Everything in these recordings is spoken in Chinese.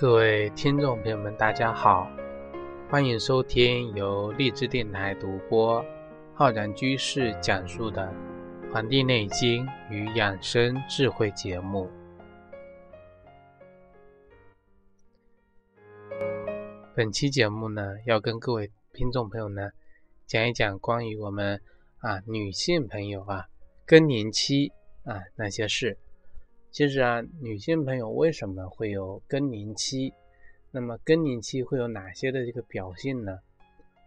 各位听众朋友们，大家好，欢迎收听由励志电台独播、浩然居士讲述的《黄帝内经与养生智慧》节目。本期节目呢，要跟各位听众朋友呢讲一讲关于我们啊女性朋友啊更年期啊那些事。其实啊，女性朋友为什么会有更年期？那么更年期会有哪些的这个表现呢？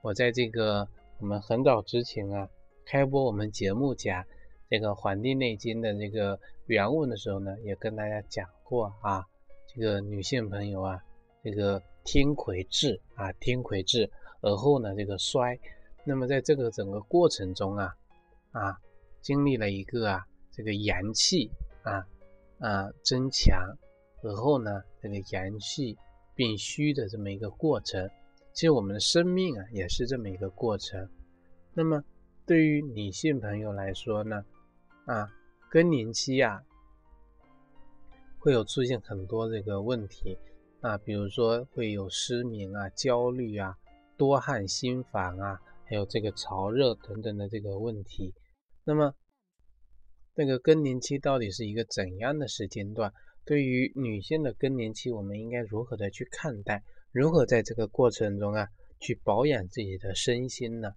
我在这个我们很早之前啊，开播我们节目讲这个《黄帝内经》的这个原文的时候呢，也跟大家讲过啊，这个女性朋友啊，这个天癸至啊，天癸至，而后呢这个衰，那么在这个整个过程中啊，啊，经历了一个啊这个阳气啊。啊，增强，而后呢，这个阳气变虚的这么一个过程，其实我们的生命啊，也是这么一个过程。那么，对于女性朋友来说呢，啊，更年期啊，会有出现很多这个问题啊，比如说会有失眠啊、焦虑啊、多汗、心烦啊，还有这个潮热等等的这个问题。那么，这个更年期到底是一个怎样的时间段？对于女性的更年期，我们应该如何的去看待？如何在这个过程中啊，去保养自己的身心呢？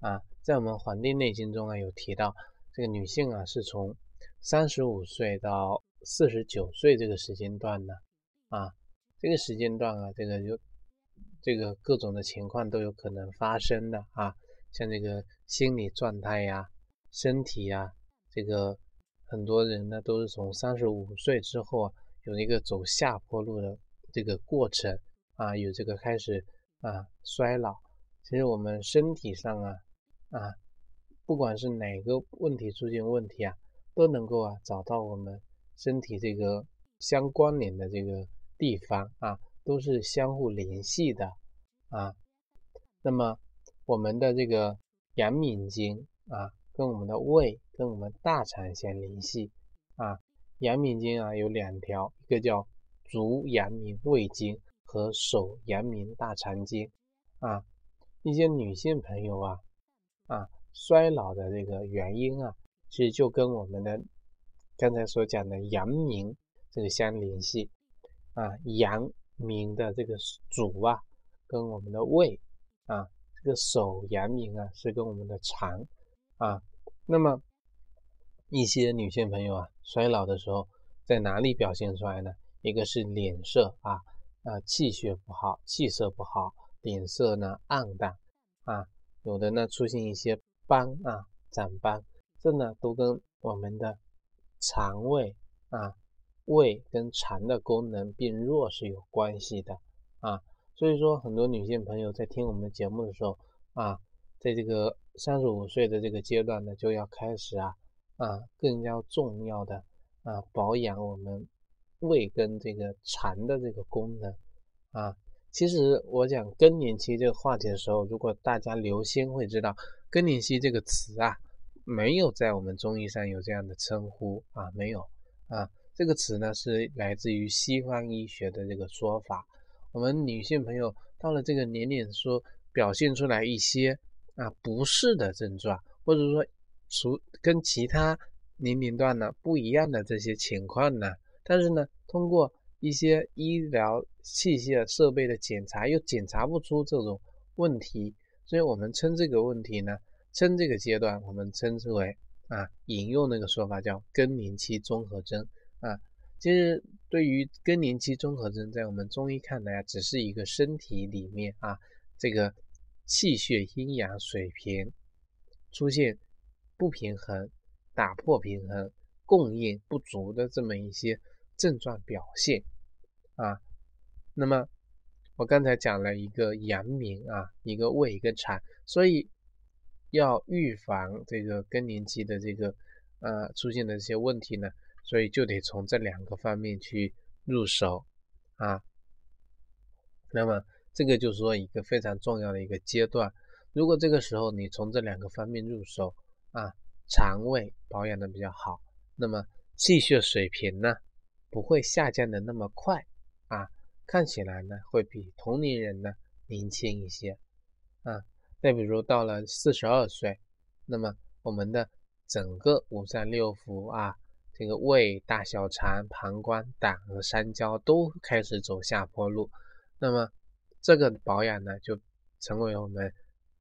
啊，在我们《黄帝内经》中啊，有提到这个女性啊，是从三十五岁到四十九岁这个时间段呢，啊，这个时间段啊，这个就这个各种的情况都有可能发生的啊，像这个心理状态呀、身体呀。这个很多人呢都是从三十五岁之后啊，有一个走下坡路的这个过程啊，有这个开始啊衰老。其实我们身体上啊啊，不管是哪个问题出现问题啊，都能够啊找到我们身体这个相关联的这个地方啊，都是相互联系的啊。那么我们的这个阳明经啊。跟我们的胃、跟我们大肠相联系啊。阳明经啊有两条，一个叫足阳明胃经和手阳明大肠经啊。一些女性朋友啊啊衰老的这个原因啊，其实就跟我们的刚才所讲的阳明这个相联系啊。阳明的这个主啊，跟我们的胃啊，这个手阳明啊是跟我们的肠。啊，那么一些女性朋友啊，衰老的时候在哪里表现出来呢？一个是脸色啊，啊气血不好，气色不好，脸色呢暗淡啊，有的呢出现一些斑啊，长斑，这呢都跟我们的肠胃啊，胃跟肠的功能变弱是有关系的啊。所以说，很多女性朋友在听我们的节目的时候啊，在这个。三十五岁的这个阶段呢，就要开始啊啊，更加重要的啊，保养我们胃跟这个肠的这个功能啊。其实我讲更年期这个话题的时候，如果大家留心会知道，更年期这个词啊，没有在我们中医上有这样的称呼啊，没有啊。这个词呢是来自于西方医学的这个说法。我们女性朋友到了这个年龄，说表现出来一些。啊，不适的症状，或者说，除跟其他年龄段呢不一样的这些情况呢，但是呢，通过一些医疗器械设备的检查，又检查不出这种问题，所以我们称这个问题呢，称这个阶段，我们称之为啊，引用那个说法叫更年期综合征啊。其实对于更年期综合征，在我们中医看来啊，只是一个身体里面啊，这个。气血阴阳水平出现不平衡、打破平衡、供应不足的这么一些症状表现啊。那么我刚才讲了一个阳明啊，一个胃，一个肠，所以要预防这个更年期的这个呃出现的这些问题呢，所以就得从这两个方面去入手啊。那么。这个就是说一个非常重要的一个阶段，如果这个时候你从这两个方面入手啊，肠胃保养的比较好，那么气血水平呢不会下降的那么快啊，看起来呢会比同龄人呢年轻一些啊。再比如到了四十二岁，那么我们的整个五脏六腑啊，这个胃、大小肠、膀胱、胆和三焦都开始走下坡路，那么这个保养呢就成为我们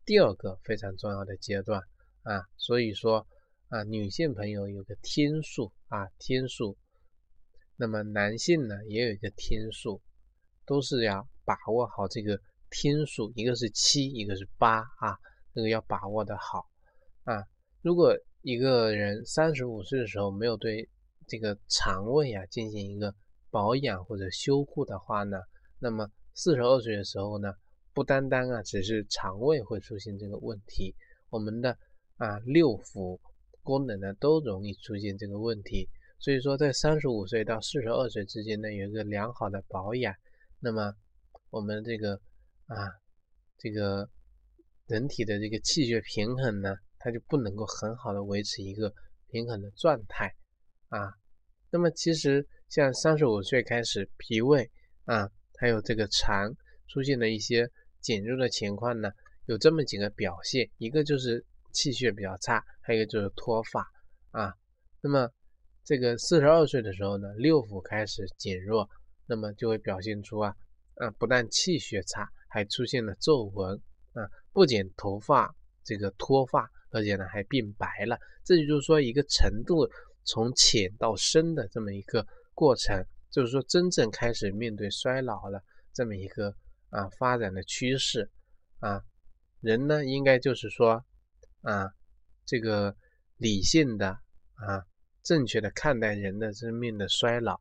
第二个非常重要的阶段啊。所以说啊，女性朋友有个天数啊，天数。那么男性呢，也有一个天数，都是要把握好这个天数，一个是七，一个是八啊，这个要把握的好啊。如果一个人三十五岁的时候没有对这个肠胃啊进行一个保养或者修护的话呢，那么四十二岁的时候呢，不单单啊只是肠胃会出现这个问题，我们的啊六腑功能呢都容易出现这个问题。所以说，在三十五岁到四十二岁之间呢，有一个良好的保养，那么我们这个啊，这个人体的这个气血平衡呢，它就不能够很好的维持一个平衡的状态啊。那么其实像三十五岁开始，脾胃啊，还有这个肠出现了一些减弱的情况呢，有这么几个表现，一个就是气血比较差，还有一个就是脱发啊。那么这个四十二岁的时候呢，六腑开始减弱，那么就会表现出啊啊，不但气血差，还出现了皱纹啊，不仅头发这个脱发，而且呢还变白了。这就是说一个程度从浅到深的这么一个过程，就是说真正开始面对衰老了这么一个啊发展的趋势啊。人呢应该就是说啊这个理性的啊。正确的看待人的生命的衰老，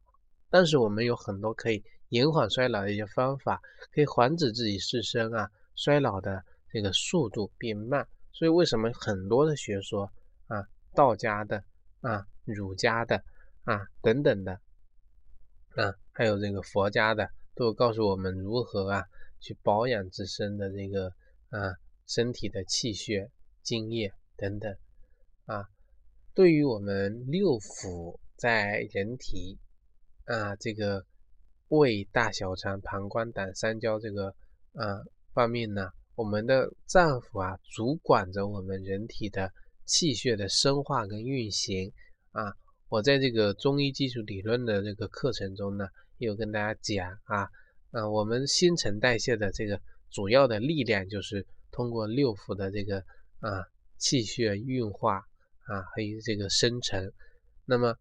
但是我们有很多可以延缓衰老的一些方法，可以防止自己自身啊衰老的这个速度变慢。所以为什么很多的学说啊，道家的啊、儒家的啊等等的啊，还有这个佛家的，都告诉我们如何啊去保养自身的这个啊身体的气血、精液等等啊。对于我们六腑在人体啊这个胃、大小肠、膀胱、胆、三焦这个啊方面呢，我们的脏腑啊主管着我们人体的气血的生化跟运行啊。我在这个中医基础理论的这个课程中呢，有跟大家讲啊，啊我们新陈代谢的这个主要的力量就是通过六腑的这个啊气血运化。啊，还有这个生成，那么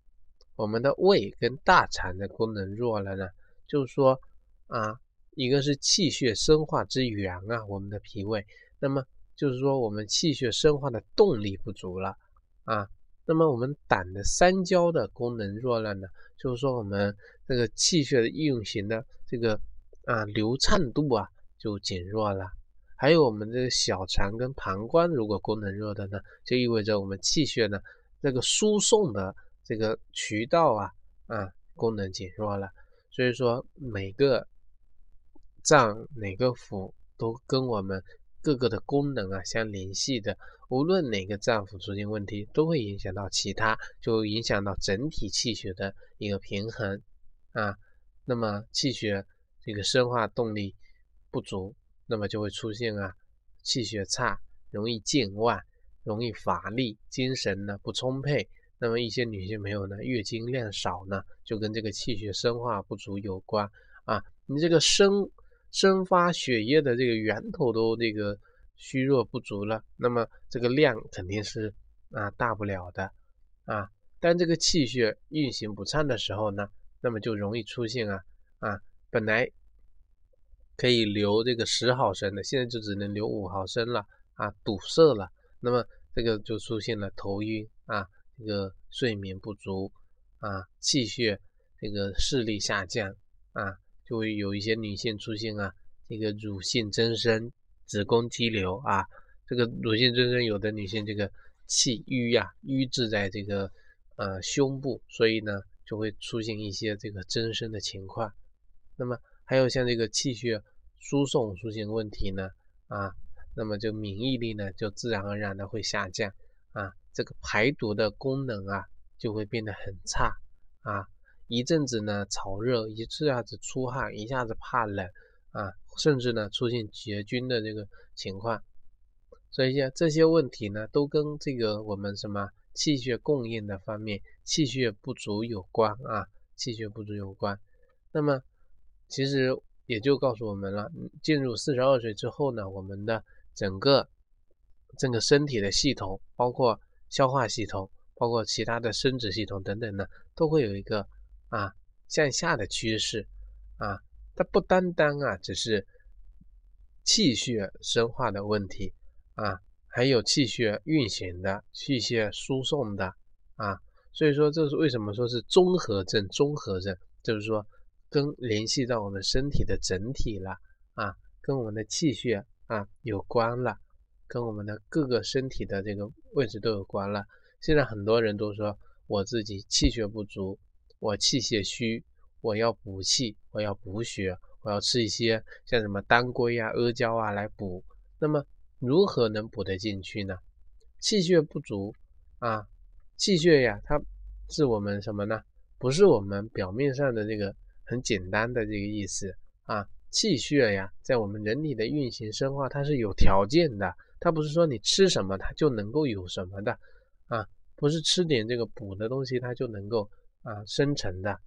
我们的胃跟大肠的功能弱了呢，就是说啊，一个是气血生化之源啊，我们的脾胃，那么就是说我们气血生化的动力不足了啊，那么我们胆的三焦的功能弱了呢，就是说我们这个气血的运行的这个啊流畅度啊就减弱了。还有我们的小肠跟膀胱，如果功能弱的呢，就意味着我们气血呢这个输送的这个渠道啊啊功能减弱了。所以说每个脏哪个腑都跟我们各个的功能啊相联系的，无论哪个脏腑出现问题，都会影响到其他，就影响到整体气血的一个平衡啊。那么气血这个生化动力不足。那么就会出现啊，气血差，容易健忘，容易乏力，精神呢不充沛。那么一些女性朋友呢，月经量少呢，就跟这个气血生化不足有关啊。你这个生生发血液的这个源头都这个虚弱不足了，那么这个量肯定是啊大不了的啊。但这个气血运行不畅的时候呢，那么就容易出现啊啊本来。可以留这个十毫升的，现在就只能留五毫升了啊，堵塞了。那么这个就出现了头晕啊，这个睡眠不足啊，气血这个视力下降啊，就会有一些女性出现啊，这个乳腺增生、子宫肌瘤啊。这个乳腺增生，有的女性这个气瘀呀，瘀滞在这个呃胸部，所以呢就会出现一些这个增生的情况。那么还有像这个气血。输送出现问题呢，啊，那么就免疫力呢就自然而然的会下降啊，这个排毒的功能啊就会变得很差啊，一阵子呢潮热，一下子出汗，一下子怕冷啊，甚至呢出现结菌的这个情况。所以像这些问题呢，都跟这个我们什么气血供应的方面，气血不足有关啊，气血不足有关。那么其实也就告诉我们了，进入四十二岁之后呢，我们的整个整个身体的系统，包括消化系统，包括其他的生殖系统等等呢，都会有一个啊向下的趋势啊。它不单单啊只是气血生化的问题。啊，还有气血运行的、气血输送的啊，所以说这是为什么说是综合症？综合症就是说跟联系到我们身体的整体了啊，跟我们的气血啊有关了，跟我们的各个身体的这个位置都有关了。现在很多人都说我自己气血不足，我气血虚，我要补气，我要补血，我要吃一些像什么当归啊、阿胶啊来补。那么如何能补得进去呢？气血不足啊，气血呀，它是我们什么呢？不是我们表面上的这个很简单的这个意思啊。气血呀，在我们人体的运行生化，它是有条件的，它不是说你吃什么它就能够有什么的啊，不是吃点这个补的东西它就能够啊生成的。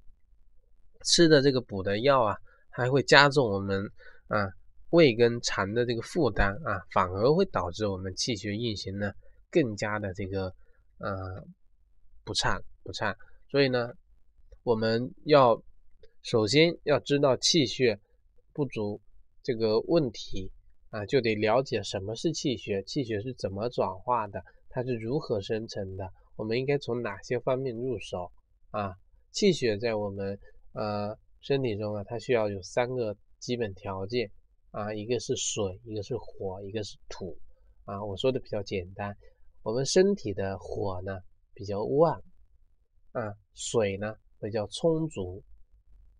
吃的这个补的药啊，还会加重我们啊。胃跟肠的这个负担啊，反而会导致我们气血运行呢更加的这个呃不畅不畅。所以呢，我们要首先要知道气血不足这个问题啊，就得了解什么是气血，气血是怎么转化的，它是如何生成的，我们应该从哪些方面入手啊？气血在我们呃身体中啊，它需要有三个基本条件。啊，一个是水，一个是火，一个是土。啊，我说的比较简单。我们身体的火呢比较旺，啊，水呢比较充足，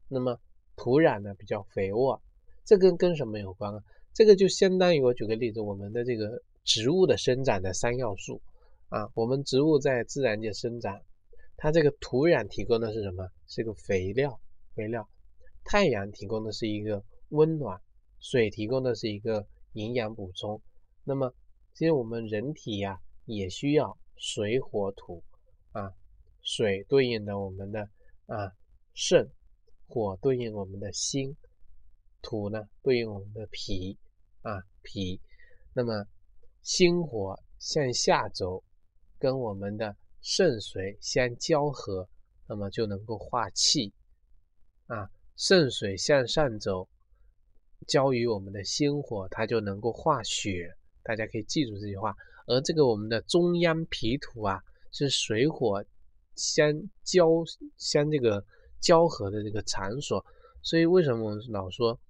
那么土壤呢比较肥沃。这跟跟什么有关啊？这个就相当于我举个例子，我们的这个植物的生长的三要素。啊，我们植物在自然界生长，它这个土壤提供的是什么？是个肥料，肥料。太阳提供的是一个温暖。水提供的是一个营养补充，那么其实我们人体呀也需要水火土啊，水对应的我们的啊肾，火对应我们的心，土呢对应我们的脾啊脾，那么心火向下走，跟我们的肾水相交合，那么就能够化气啊，肾水向上走。交于我们的心火，它就能够化血。大家可以记住这句话。而这个我们的中央脾土啊，是水火相交相这个交合的这个场所。所以为什么我们老说，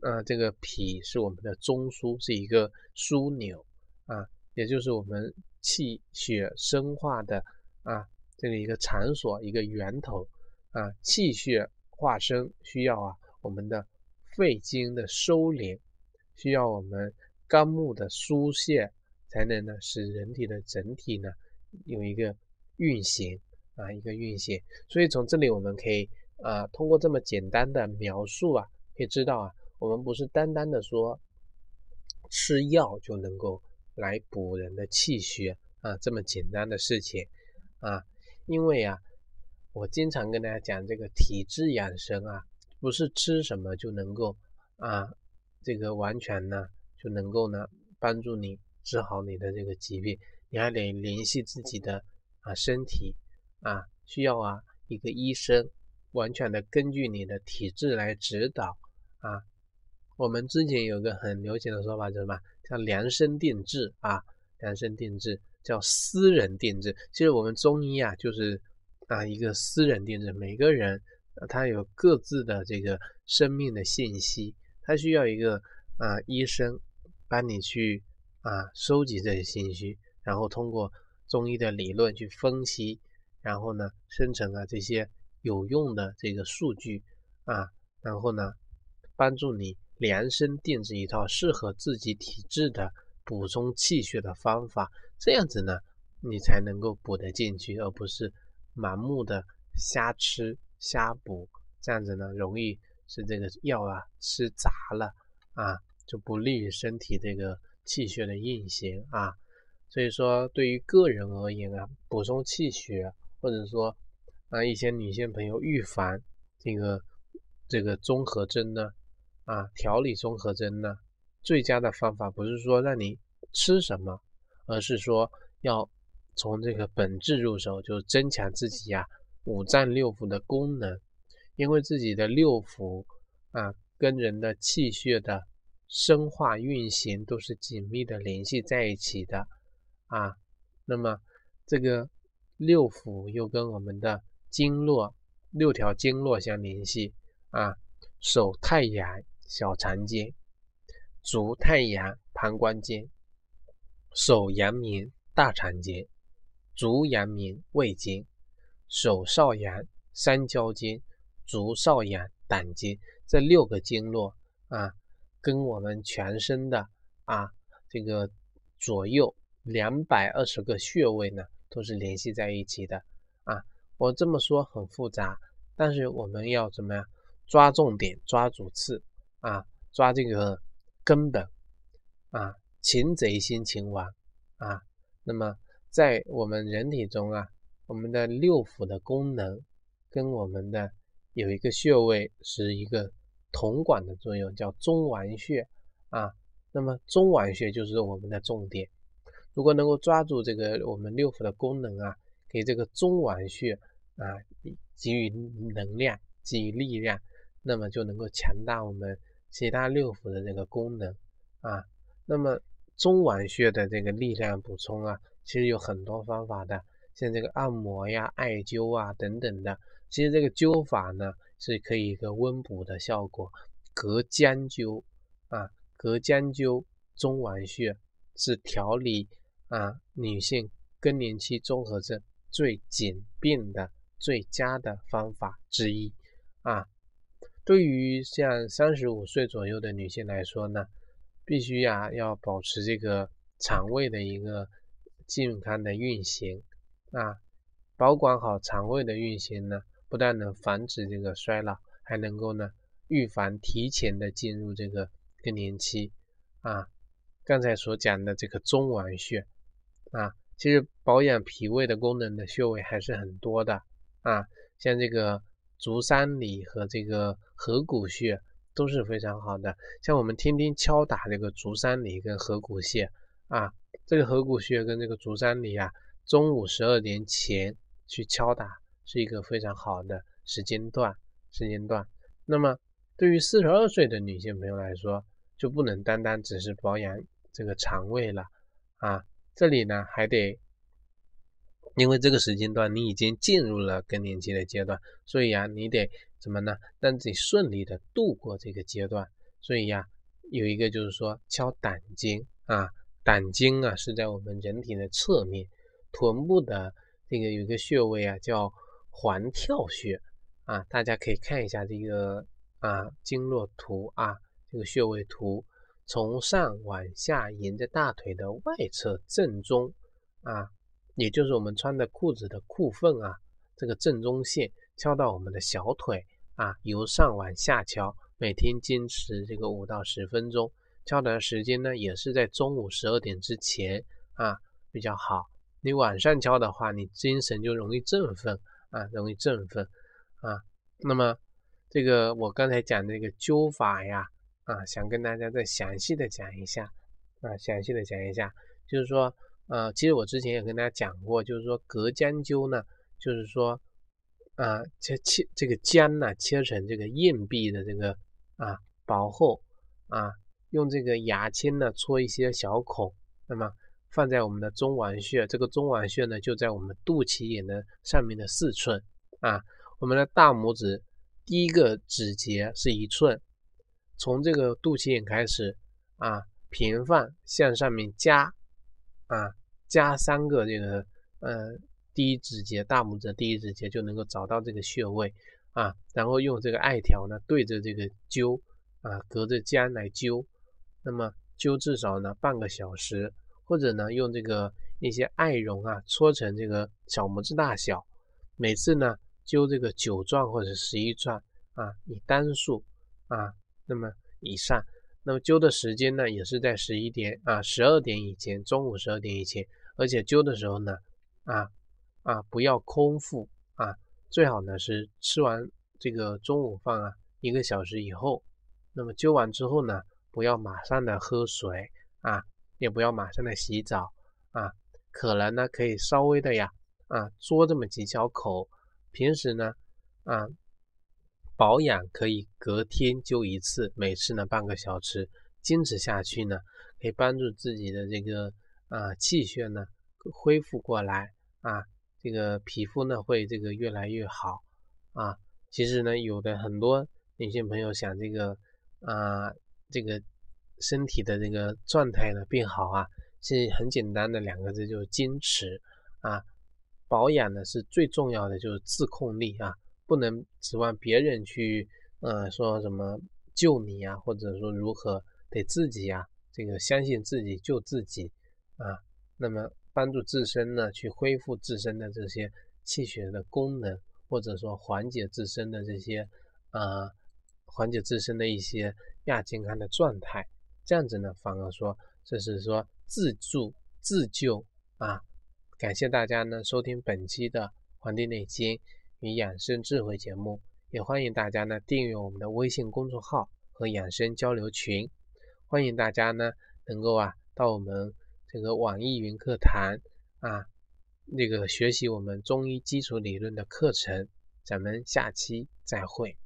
啊，这个脾是我们的中枢，是一个枢纽啊，也就是我们气血生化的啊这个一个场所，一个源头啊。气血化生需要啊我们的。肺经的收敛，需要我们肝木的疏泄，才能呢使人体的整体呢有一个运行啊，一个运行。所以从这里我们可以啊，通过这么简单的描述啊，可以知道啊，我们不是单单的说吃药就能够来补人的气血啊，这么简单的事情啊。因为啊，我经常跟大家讲这个体质养生啊。不是吃什么就能够啊，这个完全呢就能够呢帮助你治好你的这个疾病，你还得联系自己的啊身体啊，需要啊一个医生完全的根据你的体质来指导啊。我们之前有个很流行的说法叫什么？叫量身定制啊，量身定制叫私人定制。其实我们中医啊就是啊一个私人定制，每个人。他有各自的这个生命的信息，他需要一个啊医生帮你去啊收集这些信息，然后通过中医的理论去分析，然后呢生成了这些有用的这个数据啊，然后呢帮助你量身定制一套适合自己体质的补充气血的方法，这样子呢你才能够补得进去，而不是盲目的瞎吃。瞎补，这样子呢容易使这个药啊吃杂了啊，就不利于身体这个气血的运行啊。所以说，对于个人而言啊，补充气血，或者说啊一些女性朋友预防这个这个综合征呢，啊调理综合征呢，最佳的方法不是说让你吃什么，而是说要。从这个本质入手，就是增强自己呀五脏六腑的功能，因为自己的六腑啊跟人的气血的生化运行都是紧密的联系在一起的啊。那么这个六腑又跟我们的经络六条经络相联系啊，手太阳小肠经，足太阳膀胱经，手阳明大肠经。足阳明胃经，手少阳三焦经，足少阳胆经，这六个经络啊，跟我们全身的啊这个左右两百二十个穴位呢，都是联系在一起的啊。我这么说很复杂，但是我们要怎么样抓重点、抓主次啊，抓这个根本啊，擒贼先擒王啊，那么。在我们人体中啊，我们的六腑的功能跟我们的有一个穴位是一个同管的作用，叫中脘穴啊。那么中脘穴就是我们的重点。如果能够抓住这个我们六腑的功能啊，给这个中脘穴啊给予能量、给予力量，那么就能够强大我们其他六腑的这个功能啊。那么中脘穴的这个力量补充啊。其实有很多方法的，像这个按摩呀、艾灸啊等等的。其实这个灸法呢，是可以一个温补的效果。隔姜灸啊，隔姜灸中脘穴是调理啊女性更年期综合症最简便的、最佳的方法之一啊。对于像三十五岁左右的女性来说呢，必须呀要保持这个肠胃的一个。健康的运行啊，保管好肠胃的运行呢，不但能防止这个衰老，还能够呢预防提前的进入这个更年期啊。刚才所讲的这个中脘穴啊，其实保养脾胃的功能的穴位还是很多的啊，像这个足三里和这个合谷穴都是非常好的。像我们天天敲打这个足三里跟合谷穴啊。这个合谷穴跟这个足三里啊，中午十二点前去敲打是一个非常好的时间段。时间段。那么对于四十二岁的女性朋友来说，就不能单单只是保养这个肠胃了啊。这里呢还得，因为这个时间段你已经进入了更年期的阶段，所以啊，你得怎么呢？让自己顺利的度过这个阶段。所以呀，有一个就是说敲胆经啊。胆经啊，是在我们人体的侧面，臀部的这个有一个穴位啊，叫环跳穴啊，大家可以看一下这个啊经络图啊，这个穴位图，从上往下沿着大腿的外侧正中啊，也就是我们穿的裤子的裤缝啊，这个正中线敲到我们的小腿啊，由上往下敲，每天坚持这个五到十分钟。敲的时间呢，也是在中午十二点之前啊比较好。你晚上敲的话，你精神就容易振奋啊，容易振奋啊。那么这个我刚才讲这个灸法呀啊，想跟大家再详细的讲一下啊，详细的讲一下，就是说呃，其实我之前也跟大家讲过，就是说隔姜灸呢，就是说啊切切这个姜呢切成这个硬币的这个啊薄厚啊。用这个牙签呢戳一些小孔，那么放在我们的中脘穴，这个中脘穴呢就在我们肚脐眼的上面的四寸啊。我们的大拇指第一个指节是一寸，从这个肚脐眼开始啊平放向上面加啊加三个这个呃第一指节大拇指第一指节就能够找到这个穴位啊，然后用这个艾条呢对着这个灸啊隔着姜来灸。那么灸至少呢半个小时，或者呢用这个一些艾绒啊搓成这个小拇指大小，每次呢灸这个九转或者十一转啊，以单数啊，那么以上，那么灸的时间呢，也是在十一点啊十二点以前，中午十二点以前，而且灸的时候呢，啊啊不要空腹啊，最好呢是吃完这个中午饭啊一个小时以后，那么灸完之后呢，不要马上的喝水啊，也不要马上的洗澡啊，可能呢可以稍微的呀啊嘬这么几小口。平时呢，啊，保养可以隔天灸一次，每次呢半个小时，坚持下去呢，可以帮助自己的这个啊气血呢恢复过来啊，这个皮肤呢会这个越来越好啊。其实呢，有的很多女性朋友想这个啊这个身体的这个状态呢变好啊，是很简单的两个字，就是坚持啊。保养呢是最重要的，就是自控力啊，不能指望别人去，呃，说什么救你啊，或者说如何得自己啊，这个相信自己救自己啊，那么帮助自身呢去恢复自身的这些气血的功能，或者说缓解自身的这些啊，缓解自身的一些亚健康的状态，这样子呢反而说这是说自助自救啊。感谢大家呢收听本期的《黄帝内经。与养生智慧》节目，也欢迎大家呢订阅我们的微信公众号和养生交流群。欢迎大家呢能够啊到我们这个网易云课堂啊那个学习我们中医基础理论的课程。咱们下期再会。